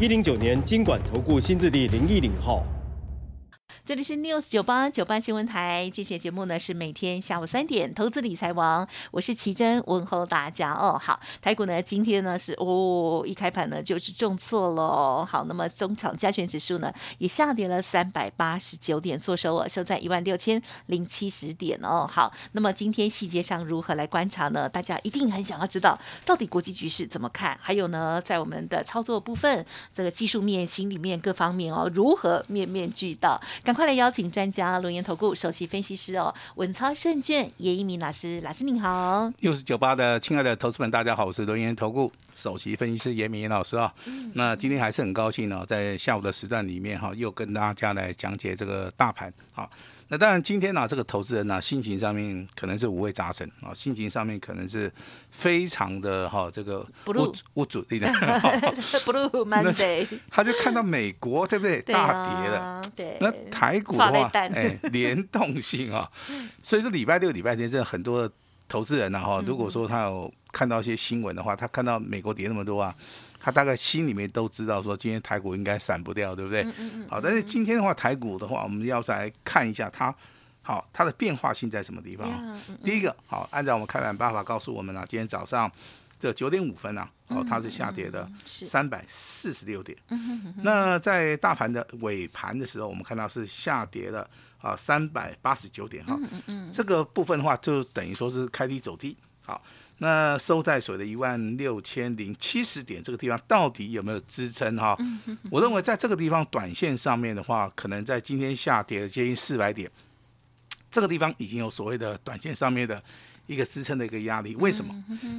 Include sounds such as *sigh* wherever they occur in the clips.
一零九年经管投顾新字第零一零号。这里是 News 九八九八新闻台，这些节目呢是每天下午三点，投资理财王，我是奇珍，问候大家哦。好，台股呢今天呢是哦一开盘呢就是重挫喽，好，那么中场加权指数呢也下跌了三百八十九点，做收哦收在一万六千零七十点哦。好，那么今天细节上如何来观察呢？大家一定很想要知道，到底国际局势怎么看？还有呢，在我们的操作部分，这个技术面、心里面各方面哦，如何面面俱到？赶快来邀请专家，龙岩投顾首席分析师哦，稳操胜券叶一鸣老师，老师您好。又是酒吧的亲爱的投资们，大家好，我是龙岩投顾首席分析师严明老师啊。那今天还是很高兴呢，在下午的时段里面哈，又跟大家来讲解这个大盘好。那当然，今天呢，这个投资人呢，心情上面可能是五味杂陈啊，心情上面可能是非常的哈，这个不入不主力的。*laughs* Blue *laughs* Monday，他就看到美国对不对？大跌了，对，那台股的话，哎，联动性啊，*laughs* 所以说礼拜六、礼拜天，这很多投资人呢、哈，如果说他有看到一些新闻的话，他看到美国跌那么多啊，他大概心里面都知道说，今天台股应该散不掉，对不对？好，但是今天的话，台股的话，我们要再看一下它。好，它的变化性在什么地方？呀嗯第一个，好，按照我们开盘办法告诉我们啊，今天早上这九点五分啊，哦，它是下跌的三百四十六点。那在大盘的尾盘的时候，我们看到是下跌了啊三百八十九点哈。这个部分的话，就等于说是开低走低。好，那收在所谓的一万六千零七十点这个地方，到底有没有支撑哈？我认为在这个地方短线上面的话，可能在今天下跌了接近四百点，这个地方已经有所谓的短线上面的一个支撑的一个压力。为什么？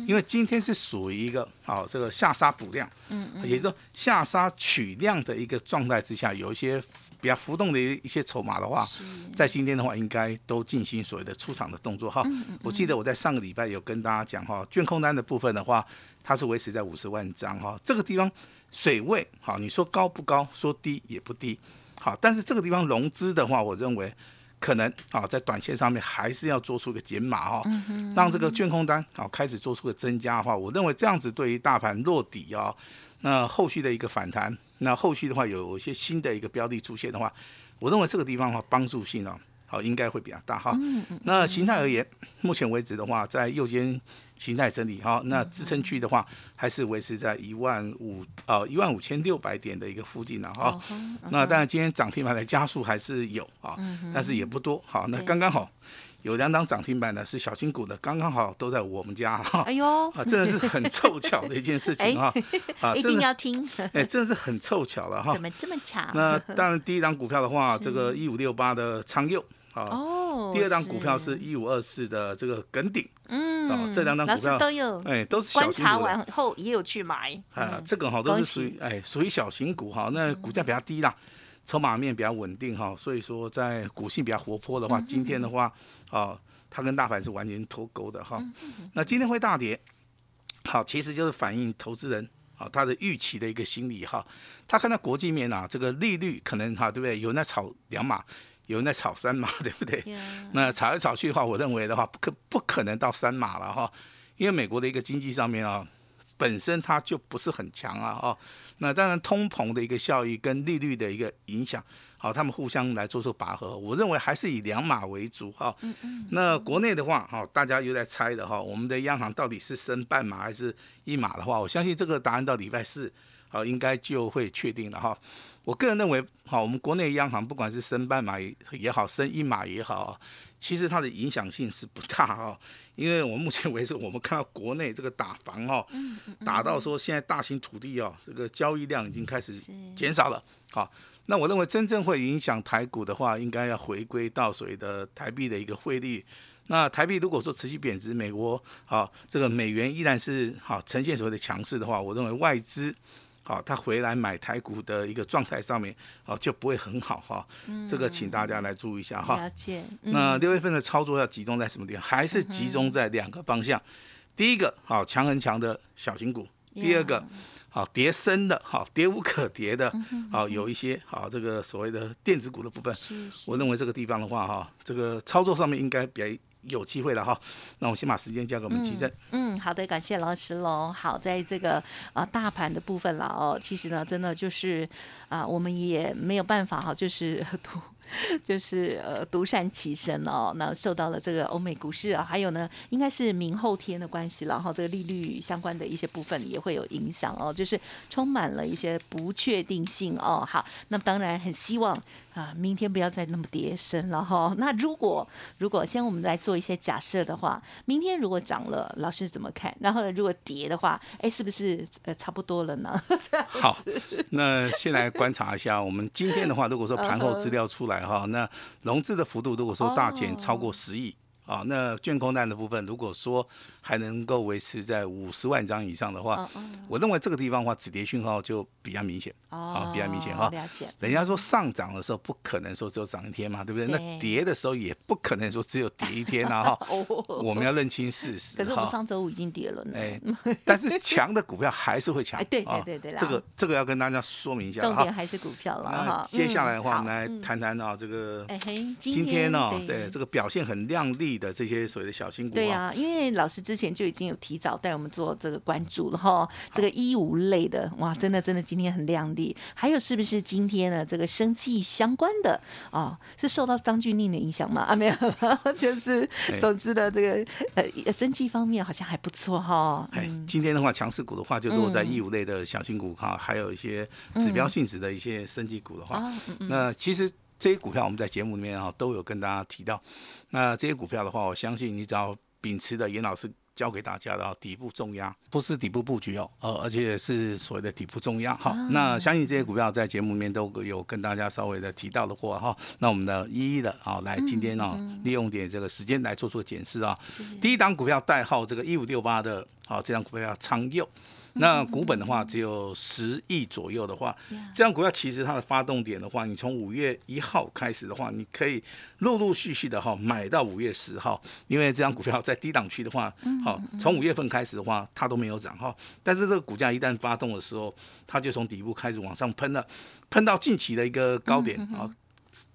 因为今天是属于一个好、这个下杀补量，也就是说下杀取量的一个状态之下，有一些比较浮动的一些筹码的话，在今天的话应该都进行所谓的出场的动作哈。我记得我在上个礼拜有跟大家讲哈，券空单的部分的话，它是维持在五十万张哈，这个地方水位好，你说高不高？说低也不低，好，但是这个地方融资的话，我认为。可能啊，在短线上面还是要做出个减码哈、让这个券空单啊开始做出个增加的话，我认为这样子对于大盘落底啊，那后续的一个反弹，那后续的话有一些新的一个标的出现的话，我认为这个地方的话帮助性啊，好应该会比较大哈。那形态而言，目前为止的话，在右肩形态整理哈，那支撑区的话还是维持在一万五呃一万五千六百点的一个附近了哈。那当然今天涨停板的加速还是有啊，但是也不多。好，那刚刚好有两档涨停板呢是小新股的，刚刚好都在我们家哈。哎呦，啊，真的是很凑巧的一件事情哈！*laughs* 啊，*laughs* 一定要听，哎，真的是很凑巧了哈。怎。么这么巧？那当然，第一档股票的话，*laughs* 这个一五六八的昌佑啊，哦，第二档股票是一五二四的这个耿鼎，嗯哦这两档股票都有哎，都是小观察完后也有去买。啊，这个哈都是属于哎属于小型股哈，那股价比较低啦，筹码面比较稳定哈，所以说在股性比较活泼的话，今天的话啊，它跟大盘是完全脱钩的哈。那今天会大跌，好，其实就是反映投资人啊他的预期的一个心理哈。他看到国际面啊，这个利率可能哈，对不对？有人在炒两码，有人在炒三码，*laughs* 对不对？呀那炒来炒去的话，我认为的话，不可不可能到三码了哈，因为美国的一个经济上面啊，本身它就不是很强啊哦。那当然，通膨的一个效益跟利率的一个影响，好，他们互相来做出拔河。我认为还是以两码为主哈。那国内的话，哈，大家又在猜的哈，我们的央行到底是升半码还是一码的话，我相信这个答案到礼拜四，好，应该就会确定了哈。我个人认为，好，我们国内央行不管是升半码也也好，升一码也好，其实它的影响性是不大哈。因为我目前为止，我们看到国内这个打房哦，打到说现在大型土地哦，这个交易量已经开始减少了。好，那我认为真正会影响台股的话，应该要回归到所谓的台币的一个汇率。那台币如果说持续贬值，美国好这个美元依然是好呈现所谓的强势的话，我认为外资好，他回来买台股的一个状态上面，哦，就不会很好哈。这个请大家来注意一下哈。了解。嗯那六月份的操作要集中在什么地方？还是集中在两个方向。第一个，好强很强的小型股；第二个，好跌深的，好跌无可跌的，好有一些好这个所谓的电子股的部分。是是我认为这个地方的话，哈，这个操作上面应该比较有机会了哈。那我先把时间交给我们奇正。嗯，好的，感谢老师龙。好，在这个啊大盘的部分了哦，其实呢，真的就是啊，我们也没有办法哈，就是 *laughs* *laughs* 就是呃独善其身哦。那受到了这个欧美股市啊，还有呢，应该是明后天的关系然后，这个利率相关的一些部分也会有影响哦，就是充满了一些不确定性哦。好，那当然很希望啊，明天不要再那么跌深了哈。那如果如果先我们来做一些假设的话，明天如果涨了，老师怎么看？然后，如果跌的话，哎，是不是呃差不多了呢？*laughs* 好，那先来观察一下，我们今天的话，如果说盘后资料出来哈，那融资的幅度如果说大减超过十亿。啊，那卷空单的部分，如果说还能够维持在五十万张以上的话，我认为这个地方的话，止跌讯号就比较明显，啊，比较明显哈。了解。人家说上涨的时候不可能说只有涨一天嘛，对不对？那跌的时候也不可能说只有跌一天啊 *laughs* 哈。我们要认清事实可是我们。上周五已经跌了呢。哎，*laughs* 但是强的股票还是会强哎，对啊对对对这个这个要跟大家说明一下哈重点。还是股票了那哈。接下来的话，我嗯们来谈谈啊，这个今天呢，对对这个表现很亮丽的这些所谓的小新股啊，对呀、因为老师之前就已经有提早带我们做这个关注了哈。这个衣物类的，哇，真的真的今天很亮丽。还有是不是今天呢？这个生计相关的哦，是受到张俊令的影响吗？啊，没有，*laughs* 就是哎总之的这个呃生计方面好像还不错哈。哎嗯，今天的话，强势股的话就落在义务类的小新股哈，还有一些指标性质的一些生技股的话，那其实这些股票我们在节目里面哈都有跟大家提到。那这些股票的话，我相信你只要秉持的严老师教给大家的啊底部重压，不是底部布局哦，呃，而且是所谓的底部重压。好，那相信这些股票在节目里面都有跟大家稍微的提到的过哈。那我们的一一的啊，来今天呢、利用点这个时间来做做检视啊。第一档股票代号这个一五六八的，好，这张股票叫昌佑。*laughs* 那股本的话只有十亿左右的话，这样股票其实它的发动点的话，你从五月一号开始的话，你可以陆陆续续的哈买到五月十号，因为这张股票在低档区的话，好从五月份开始的话，它都没有涨哈，但是这个股价一旦发动的时候，它就从底部开始往上喷了，喷到近期的一个高点啊，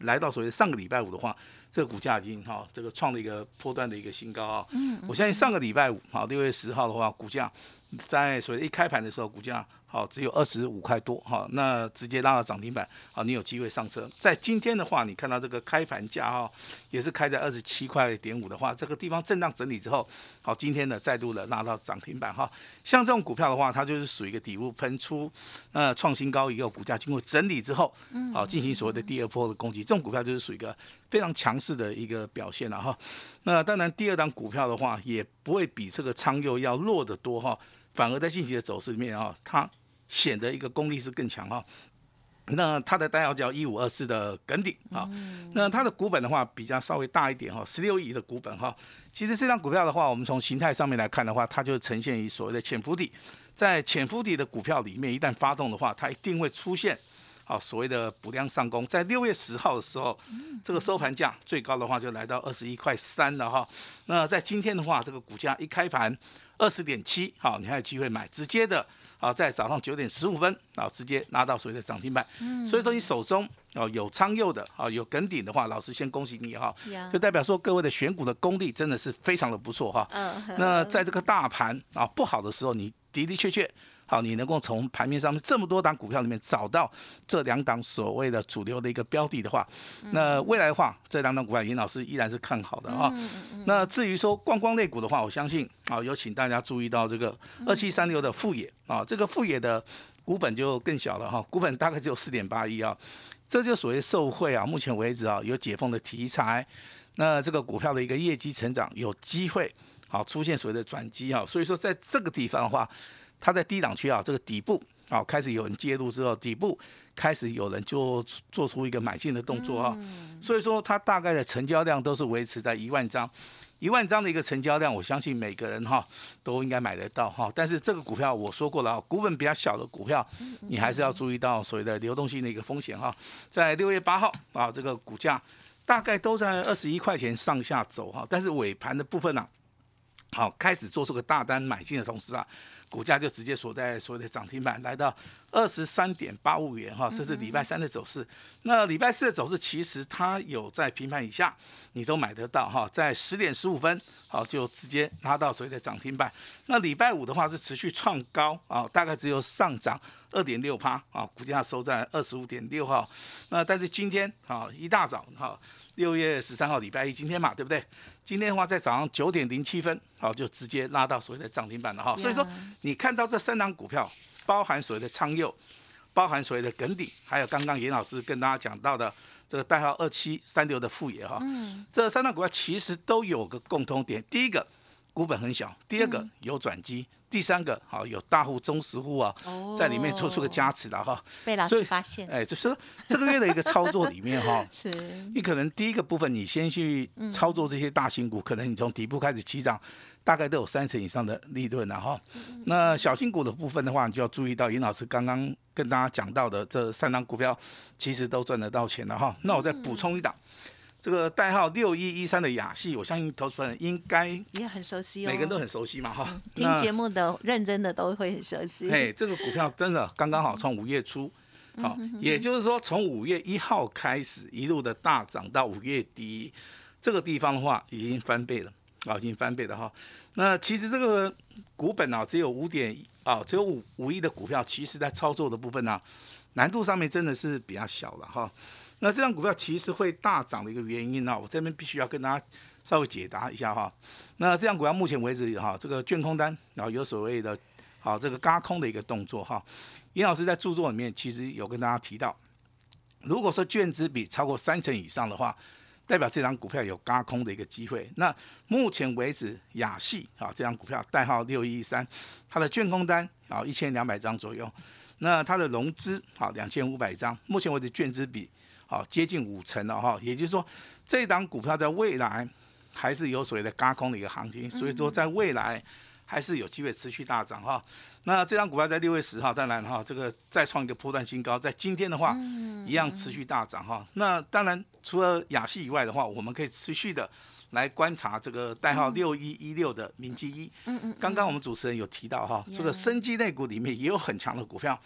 来到所谓上个礼拜五的话。这个股价已经哈，这个创了一个波段的一个新高啊！我相信上个礼拜五，好六月十号的话，股价在所谓一开盘的时候，股价好只有二十五块多哈，那直接拉到涨停板，好你有机会上车。在今天的话，你看到这个开盘价哈，也是开在二十七块点五的话，这个地方震荡整理之后，好今天呢再度的拉到涨停板哈。像这种股票的话，它就是属于一个底部喷出，那创新高以后，股价经过整理之后，好进行所谓的第二波的攻击，这种股票就是属于一个非常强势的一个表现了哈。那当然，第二档股票的话，也不会比这个昌佑要弱得多哈，反而在近期的走势里面啊，它显得一个功力是更强哈。那它的代号叫一五二四的耿鼎啊，那它的股本的话比较稍微大一点哈，十六亿的股本哈。其实这张股票的话，我们从形态上面来看的话，它就呈现于所谓的潜伏底，在潜伏底的股票里面，一旦发动的话，它一定会出现好所谓的补量上攻。在六月十号的时候，这个收盘价最高的话就来到二十一块三了哈。那在今天的话，这个股价一开盘二十点七，好，你还有机会买，直接的啊，在早上九点十五分啊，直接拿到所谓的涨停板。所以说你手中哦有昌佑的啊，有梗顶的话，老师先恭喜你哈，就代表说各位的选股的功力真的是非常的不错哈。嗯，那在这个大盘啊不好的时候，你的的确确好，你能够从盘面上面这么多档股票里面找到这两档所谓的主流的一个标的的话，那未来的话，这两档股票严老师依然是看好的啊。那至于说观光类股的话，我相信啊，有请大家注意到这个二七三六的富野啊，这个富野的股本就更小了哈，股本大概只有四点八亿啊，这就所谓受惠啊，目前为止啊有解封的题材，那这个股票的一个业绩成长有机会好出现所谓的转机啊，所以说在这个地方的话，它在低档区啊这个底部啊开始有人介入之后，底部开始有人做做出一个买进的动作啊，所以说它大概的成交量都是维持在一万张。一万张的一个成交量，我相信每个人哈都应该买得到哈。但是这个股票我说过了，股本比较小的股票，你还是要注意到所谓的流动性的一个风险哈。在六月八号啊，这个股价大概都在二十一块钱上下走哈，但是尾盘的部分呢，好开始做出个大单买进的同时啊。股价就直接锁在所谓的涨停板，来到二十三点八五元哈，这是礼拜三的走势。那礼拜四的走势其实它有在平盘以下，你都买得到哈，在十点十五分好就直接拉到所谓的涨停板。那礼拜五的话是持续创高啊，大概只有上涨二点六趴啊，股价收在二十五点六号。那但是今天啊一大早哈。六月十三号礼拜一，今天嘛，对不对？今天的话，在早上九点零七分，好，就直接拉到所谓的涨停板了哈。所以说，你看到这三档股票，包含所谓的昌佑，包含所谓的耿鼎，还有刚刚严老师跟大家讲到的这个代号二七三六的富野哈。嗯。这三档股票其实都有个共通点，第一个。股本很小，第二个有转机，第三个好有大户、中实户啊，在里面做出个加持的哈。被老师发现，哎，就是这个月的一个操作里面哈，*laughs* 是，你可能第一个部分你先去操作这些大型股，可能你从底部开始起涨，大概都有三成以上的利润了哈。那小型股的部分的话，你就要注意到尹老师刚刚跟大家讲到的这三档股票，其实都赚得到钱了哈。那我再补充一档。这个代号六一一三的雅戏，我相信投资人应该也很熟悉哦，每个人都很熟悉嘛哈。听节目的认真的都会很熟悉。哎，这个股票真的刚刚好从五月初，好，也就是说从五月一号开始一路的大涨到五月底，这个地方的话已经翻倍了啊，已经翻倍了哈。那其实这个股本啊只有五点啊，只有五五亿的股票，其实在操作的部分呢，难度上面真的是比较小了哈。那这张股票其实会大涨的一个原因呢，我这边必须要跟大家稍微解答一下哈。那这张股票目前为止哈，这个卷空单然后有所谓的，好这个嘎空的一个动作哈。尹老师在著作里面其实有跟大家提到，如果说卷资比超过三成以上的话，代表这张股票有嘎空的一个机会。那目前为止亚系啊这张股票代号六一三，它的卷空单啊一千两百张左右，那它的融资好两千五百张，目前为止卷资比。好，接近五成了哈，也就是说，这档股票在未来还是有所谓的高空的一个行情，所以说在未来还是有机会持续大涨哈。那这张股票在六月十号，当然哈，这个再创一个波段新高，在今天的话，一样持续大涨哈。那当然除了亚细以外的话，我们可以持续的来观察这个代号六一一六的明基一。嗯嗯。刚刚我们主持人有提到哈，这个生机类股里面也有很强的股票。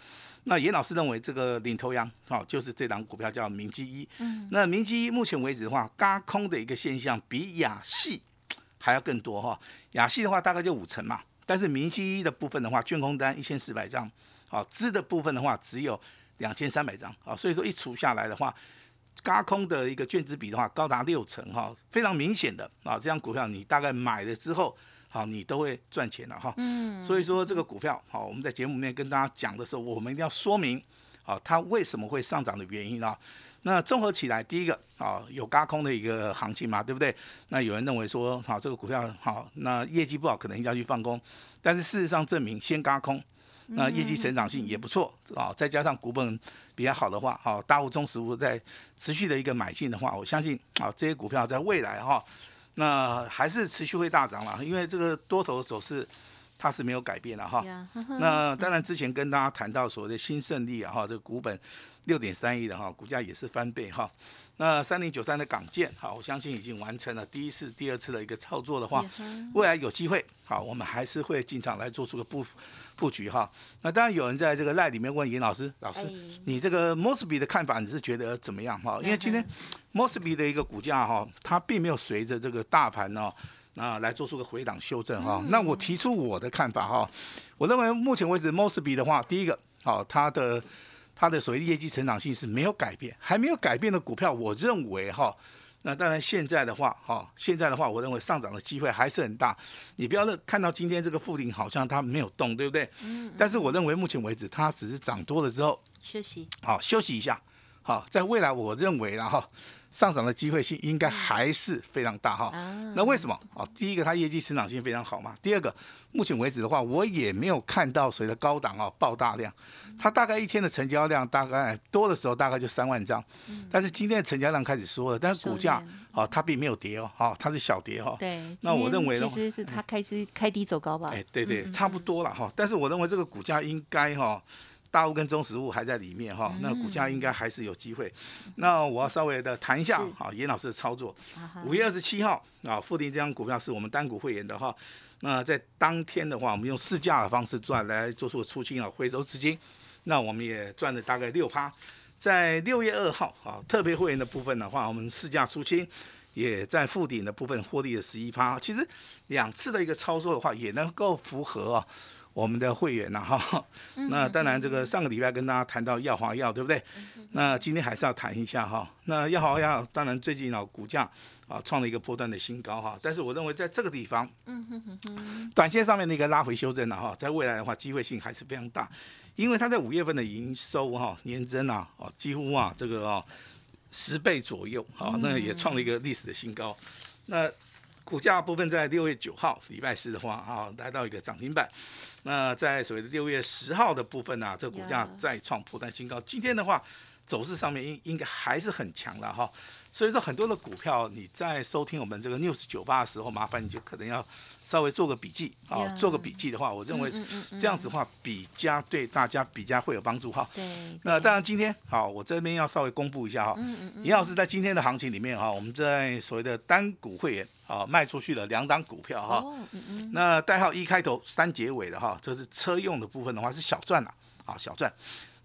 那严老师认为这个领头羊哦，就是这档股票叫明基一。嗯，那明基一目前为止的话，嘎空的一个现象比亚系还要更多哈。亚系的话大概就五成嘛，但是明基一的部分的话，卷空单一千四百张，好，资的部分的话只有两千三百张，啊，所以说一除下来的话，嘎空的一个卷资比的话高达六成哈，非常明显的啊，这张股票你大概买了之后。好，你都会赚钱了哈。嗯。所以说这个股票，好，我们在节目里面跟大家讲的时候，我们一定要说明，好，它为什么会上涨的原因啊。那综合起来，第一个，啊，有高空的一个行情嘛，对不对？那有人认为说，好，这个股票好，那业绩不好，可能要去放空。但是事实上证明，先高空，那业绩成长性也不错啊。再加上股本比较好的话，好，大户中实物在持续的一个买进的话，我相信，啊，这些股票在未来哈。那还是持续会大涨了，因为这个多头走势它是没有改变的哈。那当然之前跟大家谈到所谓的新胜利啊哈，这个股本六点三亿的哈，股价也是翻倍哈。那三零九三的港建，好，我相信已经完成了第一次、第二次的一个操作的话，未来有机会，好，我们还是会进场来做出个布布局哈。那当然有人在这个赖里面问尹老师，老师，你这个 Mosby 的看法，你是觉得怎么样哈？因为今天 Mosby 的一个股价哈，它并没有随着这个大盘呢，啊来做出个回档修正哈。那我提出我的看法哈，我认为目前为止 Mosby 的话，第一个，好，它的。它的所谓业绩成长性是没有改变，还没有改变的股票，我认为哈，那当然现在的话哈，现在的话，我认为上涨的机会还是很大。你不要看到今天这个附顶好像它没有动，对不对？嗯。但是我认为目前为止，它只是涨多了之后休息，好休息一下。好，在未来我认为然后上涨的机会性应该还是非常大哈。那为什么？啊，第一个它业绩成长性非常好嘛。第二个，目前为止的话，我也没有看到谁的高档啊爆大量。它大概一天的成交量大概多的时候大概就三万张，但是今天的成交量开始缩了，但是股价啊它并没有跌哦，哈它是小跌哈。对，那我认为其实是它开始开低走高吧。哎，对对，差不多了哈。但是我认为这个股价应该哈，大物跟中实物还在里面哈，那股价应该还是有机会。那我要稍微的谈一下哈，严老师的操作。五月二十七号啊，富定这张股票是我们单股会员的哈。那在当天的话，我们用市价的方式赚来做出出清啊，回收资金。那我们也赚了大概六趴，在六月二号啊，特别会员的部分的话，我们市价出清，也在附顶的部分获利了十一趴。其实两次的一个操作的话，也能够符合啊我们的会员呐哈。那当然，这个上个礼拜跟大家谈到耀华药，对不对？那今天还是要谈一下哈。那耀华药当然最近啊股价啊创了一个波段的新高哈，但是我认为在这个地方，短线上面的一个拉回修正了哈，在未来的话机会性还是非常大。因为它在五月份的营收哈年增啊哦几乎啊这个哦十倍左右啊，那也创了一个历史的新高。那股价部分在六月九号礼拜四的话啊来到一个涨停板。那在所谓的六月十号的部分呢，这个股价再创破断新高。今天的话走势上面应应该还是很强的哈。所以说很多的股票你在收听我们这个 news 九八的时候，麻烦你就可能要。稍微做个笔记啊，做个笔记的话，我认为这样子的话比较对大家比较会有帮助哈。对。那当然今天好，我这边要稍微公布一下哈。嗯嗯嗯。严老师在今天的行情里面哈，我们在所谓的单股会员啊卖出去了两档股票哈。哦。嗯嗯。那代号一开头三结尾的哈，这是车用的部分的话是小赚了啊小赚。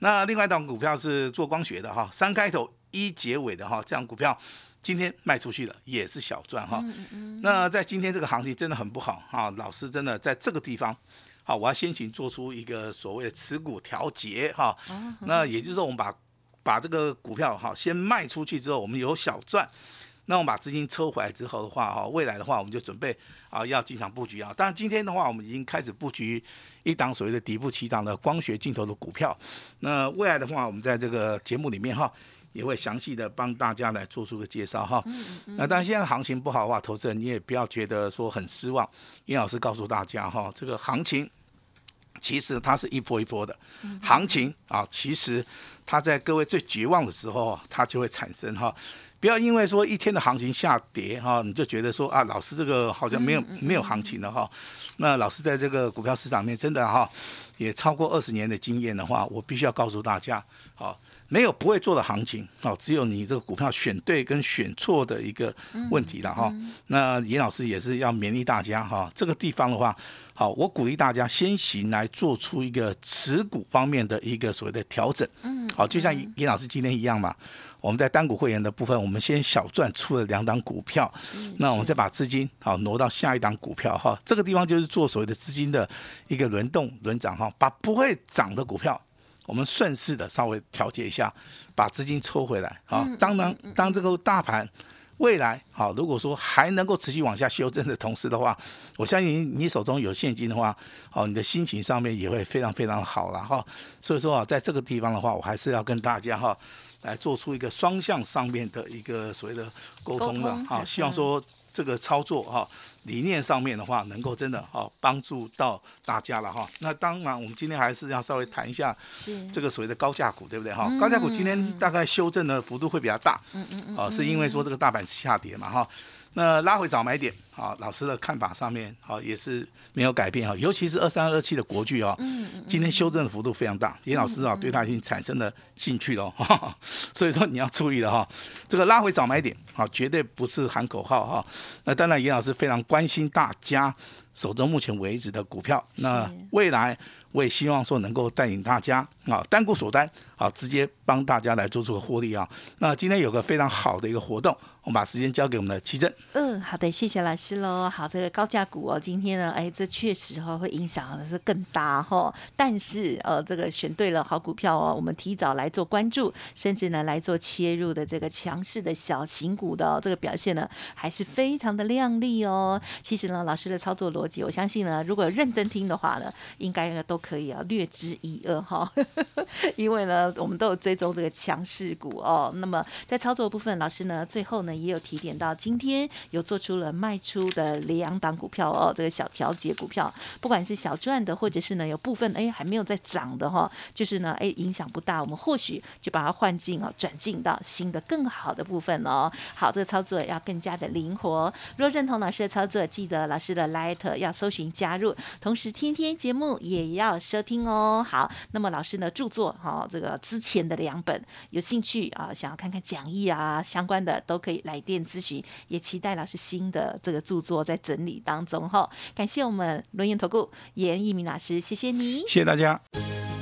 那另外一档股票是做光学的哈，三开头一结尾的哈，这样股票。今天卖出去了也是小赚哈，那在今天这个行情真的很不好啊，老师真的在这个地方，好，我要先行做出一个所谓的持股调节哈，那也就是说我们把把这个股票哈先卖出去之后，我们有小赚，那我们把资金抽回来之后的话哈，未来的话我们就准备啊要进场布局啊，当然今天的话我们已经开始布局一档所谓的底部起涨的光学镜头的股票，那未来的话我们在这个节目里面哈。也会详细的帮大家来做出个介绍哈。那当然现在行情不好的话，投资人你也不要觉得说很失望。殷老师告诉大家哈，这个行情其实它是一波一波的行情啊。其实它在各位最绝望的时候，它就会产生哈。不要因为说一天的行情下跌哈，你就觉得说啊，老师这个好像没有没有行情了哈。那老师在这个股票市场面真的哈，也超过二十年的经验的话，我必须要告诉大家，好。没有不会做的行情，哦，只有你这个股票选对跟选错的一个问题了哈。那严老师也是要勉励大家哈，这个地方的话，好，我鼓励大家先行来做出一个持股方面的一个所谓的调整。嗯，好，就像严老师今天一样嘛，我们在单股会员的部分，我们先小赚出了两档股票，那我们再把资金好挪到下一档股票哈。这个地方就是做所谓的资金的一个轮动轮涨哈，把不会涨的股票。我们顺势的稍微调节一下，把资金抽回来。啊，当然，当这个大盘未来好，如果说还能够持续往下修正的同时的话，我相信你手中有现金的话，好，你的心情上面也会非常非常好了哈。所以说啊，在这个地方的话，我还是要跟大家哈，来做出一个双向上面的一个所谓的沟通的啊，希望说这个操作哈。理念上面的话，能够真的哈帮助到大家了哈。那当然，我们今天还是要稍微谈一下这个所谓的高价股，对不对哈？高价股今天大概修正的幅度会比较大，嗯嗯嗯，啊，是因为说这个大盘下跌嘛哈。那拉回早买点，好，老师的看法上面好也是没有改变哈，尤其是二三二七的国巨哦，今天修正的幅度非常大，严老师啊对他已经产生了兴趣了，所以说你要注意了哈，这个拉回早买点，好，绝对不是喊口号哈，那当然严老师非常关心大家手中目前为止的股票，那未来我也希望说能够带领大家啊单股锁单，好，直接帮大家来做出个获利啊，那今天有个非常好的一个活动。我们把时间交给我们的奇珍。嗯，好的，谢谢老师喽。好，这个高价股哦，今天呢，哎，这确实哈会影响的是更大哈。但是呃，这个选对了好股票哦，我们提早来做关注，甚至呢来做切入的这个强势的小型股的这个表现呢，还是非常的亮丽哦。其实呢，老师的操作逻辑，我相信呢，如果认真听的话呢，应该都可以啊略知一二哈。*laughs* 因为呢，我们都有追踪这个强势股哦。那么在操作部分，老师呢最后呢也有提点到，今天有做出了卖出的两档股票哦，这个小调节股票，不管是小赚的，或者是呢有部分哎还没有在涨的哈，就是呢哎影响不大，我们或许就把它换进哦，转进到新的更好的部分哦。好，这个操作要更加的灵活。若认同老师的操作，记得老师的 Light 要搜寻加入，同时天天节目也要收听哦。好，那么老师呢著作哈，这个之前的两本，有兴趣啊，想要看看讲义啊相关的，都可以来电咨询。也期待老师新的这个著作在整理当中哈。感谢我们轮研投顾严一鸣老师，谢谢你，谢谢大家。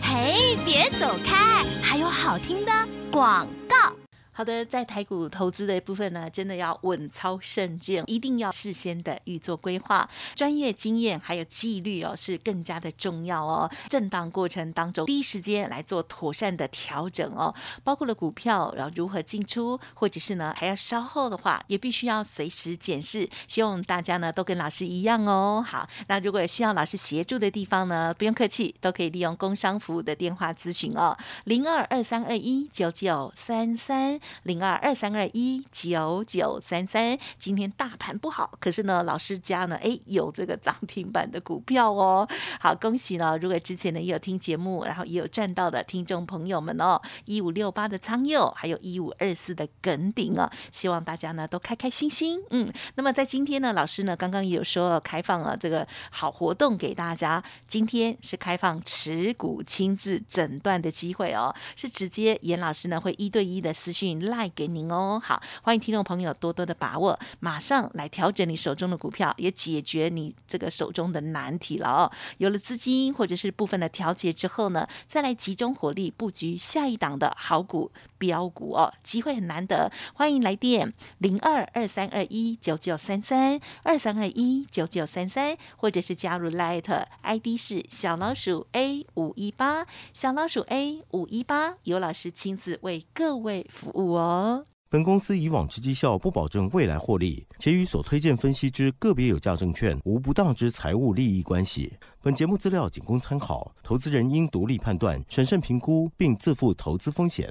嘿，别走开，还有好听的广告。好的，在台股投资的部分呢，真的要稳操胜券，一定要事先的预做规划，专业经验还有纪律哦，是更加的重要哦。震荡过程当中，第一时间来做妥善的调整哦，包括了股票，然后如何进出，或者是呢还要稍后的话，也必须要随时检视。希望大家呢都跟老师一样哦。好，那如果有需要老师协助的地方呢，不用客气，都可以利用工商服务的电话咨询哦，零二二三二一九九三三。零二二三二一九九三三，今天大盘不好，可是呢，老师家呢，哎，有这个涨停板的股票哦。好，恭喜呢！如果之前呢也有听节目，然后也有赚到的听众朋友们哦，一五六八的仓佑，还有一五二四的耿鼎哦，希望大家呢都开开心心。嗯，那么在今天呢，老师呢刚刚也有说开放了这个好活动给大家，今天是开放持股亲自诊断的机会哦，是直接严老师呢会一对一的私讯。赖给您哦，好，欢迎听众朋友多多的把握，马上来调整你手中的股票，也解决你这个手中的难题了哦。有了资金或者是部分的调节之后呢，再来集中火力布局下一档的好股标股哦，机会很难得，欢迎来电零二二三二一九九三三二三二一九九三三，或者是加入 Light ID 是小老鼠 A 五一八小老鼠 A 五一八，有老师亲自为各位服务。哦本公司以往之绩效不保证未来获利，且与所推荐分析之个别有价证券无不当之财务利益关系。本节目资料仅供参考，投资人应独立判断、审慎评估，并自负投资风险。